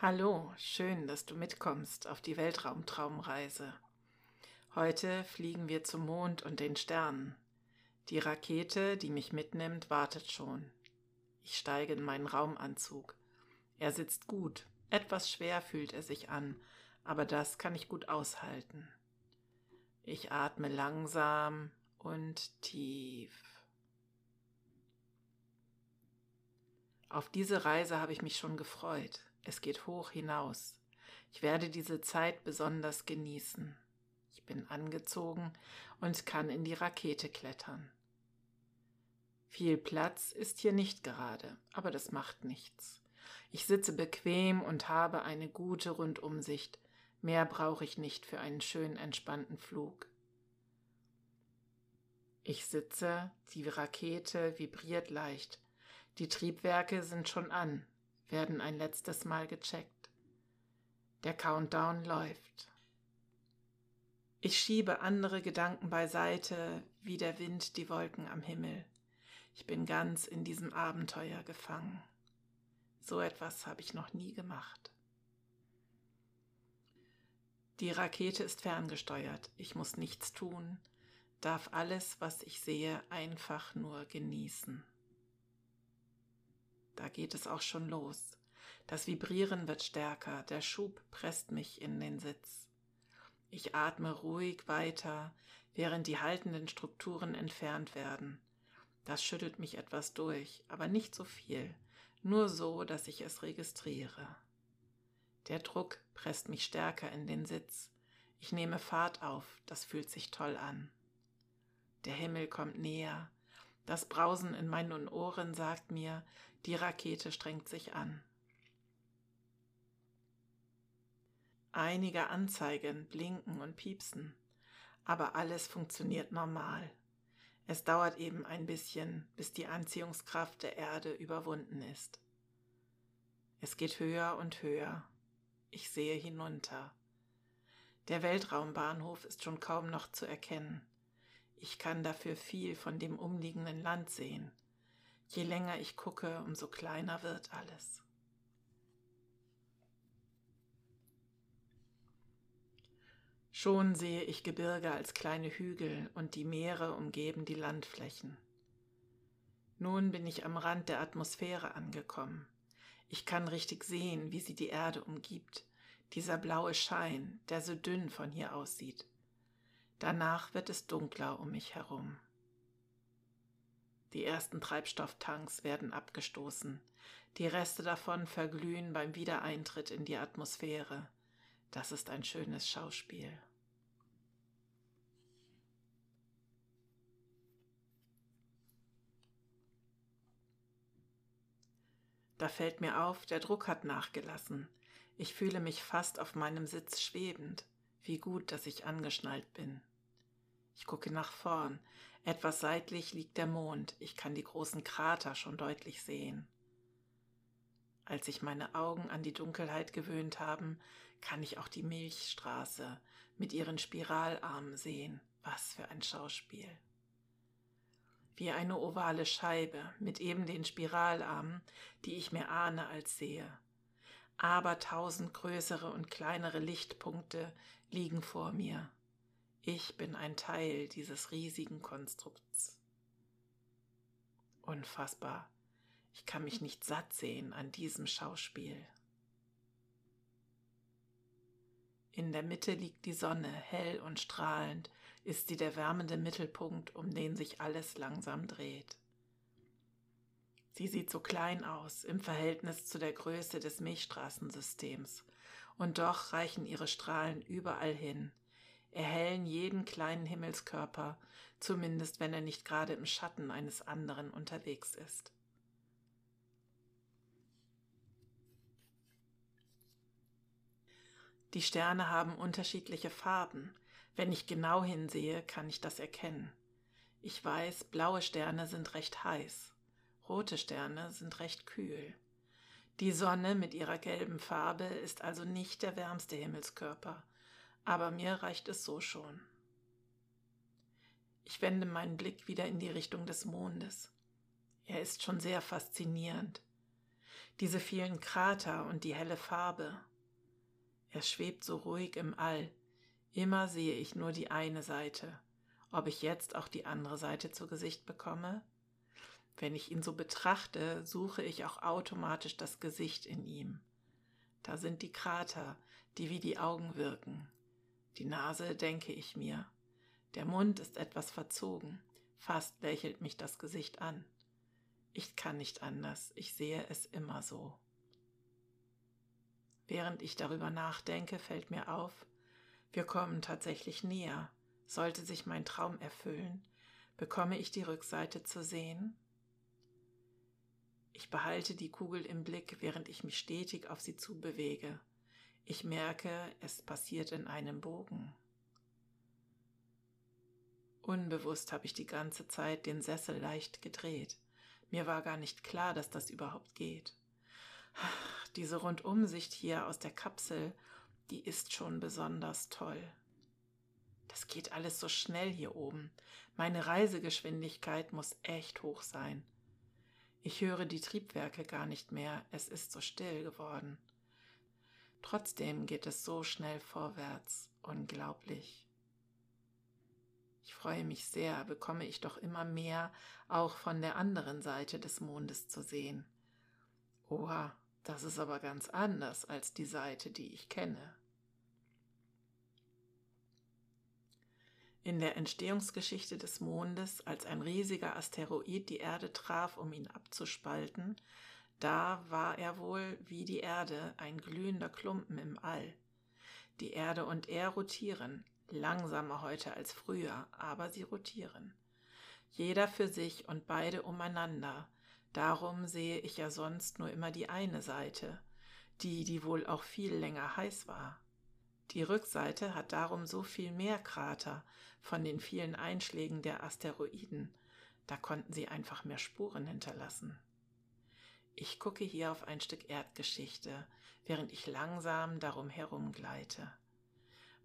Hallo, schön, dass du mitkommst auf die Weltraumtraumreise. Heute fliegen wir zum Mond und den Sternen. Die Rakete, die mich mitnimmt, wartet schon. Ich steige in meinen Raumanzug. Er sitzt gut, etwas schwer fühlt er sich an, aber das kann ich gut aushalten. Ich atme langsam und tief. Auf diese Reise habe ich mich schon gefreut. Es geht hoch hinaus. Ich werde diese Zeit besonders genießen. Ich bin angezogen und kann in die Rakete klettern. Viel Platz ist hier nicht gerade, aber das macht nichts. Ich sitze bequem und habe eine gute Rundumsicht. Mehr brauche ich nicht für einen schönen entspannten Flug. Ich sitze, die Rakete vibriert leicht. Die Triebwerke sind schon an, werden ein letztes Mal gecheckt. Der Countdown läuft. Ich schiebe andere Gedanken beiseite, wie der Wind die Wolken am Himmel. Ich bin ganz in diesem Abenteuer gefangen. So etwas habe ich noch nie gemacht. Die Rakete ist ferngesteuert. Ich muss nichts tun, darf alles, was ich sehe, einfach nur genießen. Da geht es auch schon los. Das Vibrieren wird stärker, der Schub presst mich in den Sitz. Ich atme ruhig weiter, während die haltenden Strukturen entfernt werden. Das schüttelt mich etwas durch, aber nicht so viel, nur so, dass ich es registriere. Der Druck presst mich stärker in den Sitz. Ich nehme Fahrt auf, das fühlt sich toll an. Der Himmel kommt näher, das Brausen in meinen Ohren sagt mir, die Rakete strengt sich an. Einige Anzeigen blinken und piepsen, aber alles funktioniert normal. Es dauert eben ein bisschen, bis die Anziehungskraft der Erde überwunden ist. Es geht höher und höher. Ich sehe hinunter. Der Weltraumbahnhof ist schon kaum noch zu erkennen. Ich kann dafür viel von dem umliegenden Land sehen. Je länger ich gucke, umso kleiner wird alles. Schon sehe ich Gebirge als kleine Hügel und die Meere umgeben die Landflächen. Nun bin ich am Rand der Atmosphäre angekommen. Ich kann richtig sehen, wie sie die Erde umgibt, dieser blaue Schein, der so dünn von hier aussieht. Danach wird es dunkler um mich herum. Die ersten Treibstofftanks werden abgestoßen. Die Reste davon verglühen beim Wiedereintritt in die Atmosphäre. Das ist ein schönes Schauspiel. Da fällt mir auf, der Druck hat nachgelassen. Ich fühle mich fast auf meinem Sitz schwebend. Wie gut, dass ich angeschnallt bin. Ich gucke nach vorn. Etwas seitlich liegt der Mond. Ich kann die großen Krater schon deutlich sehen. Als sich meine Augen an die Dunkelheit gewöhnt haben, kann ich auch die Milchstraße mit ihren Spiralarmen sehen. Was für ein Schauspiel. Wie eine ovale Scheibe mit eben den Spiralarmen, die ich mehr ahne als sehe. Aber tausend größere und kleinere Lichtpunkte liegen vor mir. Ich bin ein Teil dieses riesigen Konstrukts. Unfassbar. Ich kann mich nicht satt sehen an diesem Schauspiel. In der Mitte liegt die Sonne, hell und strahlend, ist sie der wärmende Mittelpunkt, um den sich alles langsam dreht. Sie sieht so klein aus im Verhältnis zu der Größe des Milchstraßensystems, und doch reichen ihre Strahlen überall hin, erhellen jeden kleinen Himmelskörper, zumindest wenn er nicht gerade im Schatten eines anderen unterwegs ist. Die Sterne haben unterschiedliche Farben. Wenn ich genau hinsehe, kann ich das erkennen. Ich weiß, blaue Sterne sind recht heiß, rote Sterne sind recht kühl. Die Sonne mit ihrer gelben Farbe ist also nicht der wärmste Himmelskörper, aber mir reicht es so schon. Ich wende meinen Blick wieder in die Richtung des Mondes. Er ist schon sehr faszinierend. diese vielen Krater und die helle Farbe. Er schwebt so ruhig im All. Immer sehe ich nur die eine Seite. Ob ich jetzt auch die andere Seite zu Gesicht bekomme? Wenn ich ihn so betrachte, suche ich auch automatisch das Gesicht in ihm. Da sind die Krater, die wie die Augen wirken. Die Nase denke ich mir. Der Mund ist etwas verzogen. Fast lächelt mich das Gesicht an. Ich kann nicht anders, ich sehe es immer so. Während ich darüber nachdenke, fällt mir auf, wir kommen tatsächlich näher. Sollte sich mein Traum erfüllen, bekomme ich die Rückseite zu sehen? Ich behalte die Kugel im Blick, während ich mich stetig auf sie zubewege. Ich merke, es passiert in einem Bogen. Unbewusst habe ich die ganze Zeit den Sessel leicht gedreht. Mir war gar nicht klar, dass das überhaupt geht. Diese Rundumsicht hier aus der Kapsel, die ist schon besonders toll. Das geht alles so schnell hier oben. Meine Reisegeschwindigkeit muss echt hoch sein. Ich höre die Triebwerke gar nicht mehr, es ist so still geworden. Trotzdem geht es so schnell vorwärts, unglaublich. Ich freue mich sehr, bekomme ich doch immer mehr auch von der anderen Seite des Mondes zu sehen. Oha, das ist aber ganz anders als die Seite, die ich kenne. In der Entstehungsgeschichte des Mondes, als ein riesiger Asteroid die Erde traf, um ihn abzuspalten, da war er wohl wie die Erde ein glühender Klumpen im All. Die Erde und er rotieren, langsamer heute als früher, aber sie rotieren. Jeder für sich und beide umeinander. Darum sehe ich ja sonst nur immer die eine Seite, die, die wohl auch viel länger heiß war. Die Rückseite hat darum so viel mehr Krater von den vielen Einschlägen der Asteroiden. Da konnten sie einfach mehr Spuren hinterlassen. Ich gucke hier auf ein Stück Erdgeschichte, während ich langsam darum herumgleite.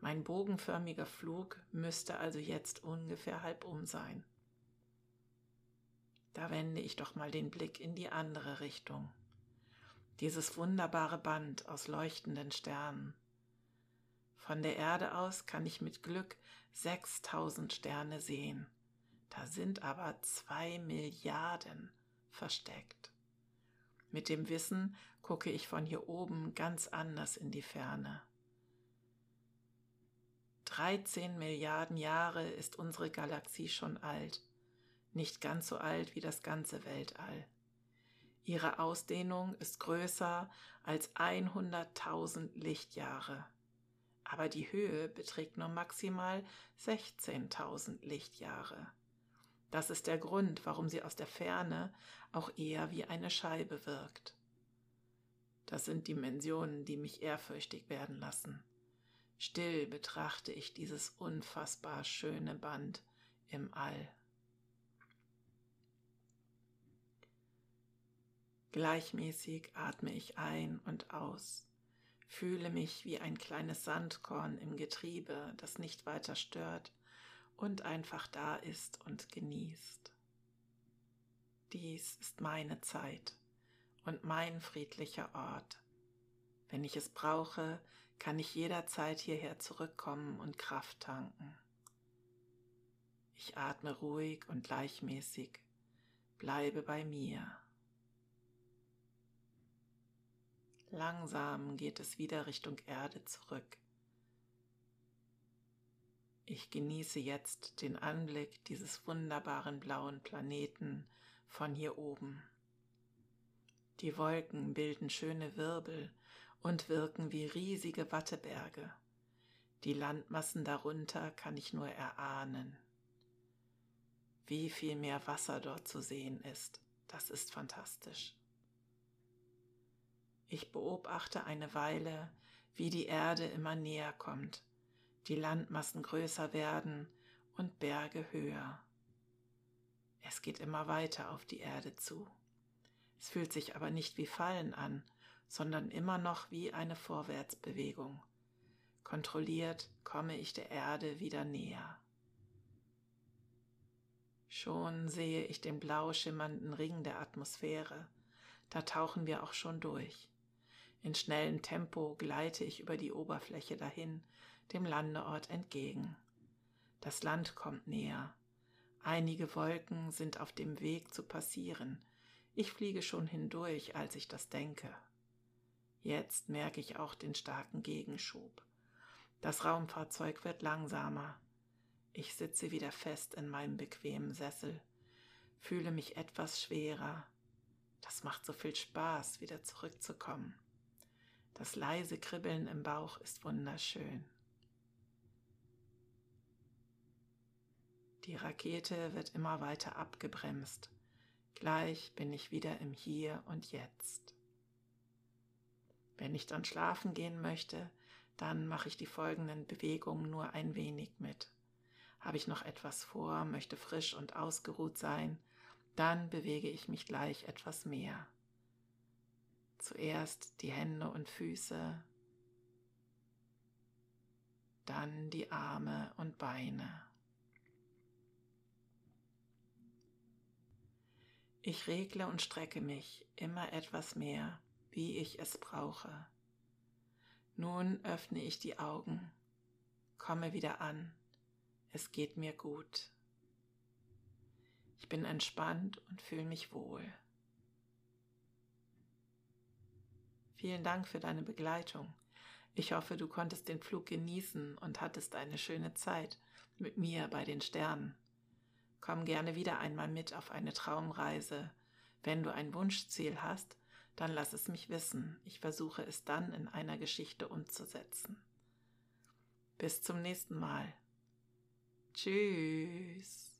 Mein bogenförmiger Flug müsste also jetzt ungefähr halb um sein. Da wende ich doch mal den Blick in die andere Richtung. Dieses wunderbare Band aus leuchtenden Sternen. Von der Erde aus kann ich mit Glück 6000 Sterne sehen. Da sind aber zwei Milliarden versteckt. Mit dem Wissen gucke ich von hier oben ganz anders in die Ferne. 13 Milliarden Jahre ist unsere Galaxie schon alt, nicht ganz so alt wie das ganze Weltall. Ihre Ausdehnung ist größer als 100.000 Lichtjahre, aber die Höhe beträgt nur maximal 16.000 Lichtjahre. Das ist der Grund, warum sie aus der Ferne auch eher wie eine Scheibe wirkt. Das sind Dimensionen, die mich ehrfürchtig werden lassen. Still betrachte ich dieses unfassbar schöne Band im All. Gleichmäßig atme ich ein und aus, fühle mich wie ein kleines Sandkorn im Getriebe, das nicht weiter stört und einfach da ist und genießt. Dies ist meine Zeit und mein friedlicher Ort. Wenn ich es brauche, kann ich jederzeit hierher zurückkommen und Kraft tanken. Ich atme ruhig und gleichmäßig, bleibe bei mir. Langsam geht es wieder Richtung Erde zurück. Ich genieße jetzt den Anblick dieses wunderbaren blauen Planeten von hier oben. Die Wolken bilden schöne Wirbel und wirken wie riesige Watteberge. Die Landmassen darunter kann ich nur erahnen. Wie viel mehr Wasser dort zu sehen ist, das ist fantastisch. Ich beobachte eine Weile, wie die Erde immer näher kommt, die Landmassen größer werden und Berge höher. Es geht immer weiter auf die Erde zu. Es fühlt sich aber nicht wie Fallen an, sondern immer noch wie eine Vorwärtsbewegung. Kontrolliert komme ich der Erde wieder näher. Schon sehe ich den blau schimmernden Ring der Atmosphäre. Da tauchen wir auch schon durch. In schnellem Tempo gleite ich über die Oberfläche dahin, dem Landeort entgegen. Das Land kommt näher. Einige Wolken sind auf dem Weg zu passieren. Ich fliege schon hindurch, als ich das denke. Jetzt merke ich auch den starken Gegenschub. Das Raumfahrzeug wird langsamer. Ich sitze wieder fest in meinem bequemen Sessel, fühle mich etwas schwerer. Das macht so viel Spaß, wieder zurückzukommen. Das leise Kribbeln im Bauch ist wunderschön. Die Rakete wird immer weiter abgebremst. Gleich bin ich wieder im Hier und Jetzt. Wenn ich dann schlafen gehen möchte, dann mache ich die folgenden Bewegungen nur ein wenig mit. Habe ich noch etwas vor, möchte frisch und ausgeruht sein, dann bewege ich mich gleich etwas mehr. Zuerst die Hände und Füße, dann die Arme und Beine. Ich regle und strecke mich immer etwas mehr, wie ich es brauche. Nun öffne ich die Augen, komme wieder an, es geht mir gut. Ich bin entspannt und fühle mich wohl. Vielen Dank für deine Begleitung. Ich hoffe, du konntest den Flug genießen und hattest eine schöne Zeit mit mir bei den Sternen. Komm gerne wieder einmal mit auf eine Traumreise. Wenn du ein Wunschziel hast, dann lass es mich wissen. Ich versuche es dann in einer Geschichte umzusetzen. Bis zum nächsten Mal. Tschüss.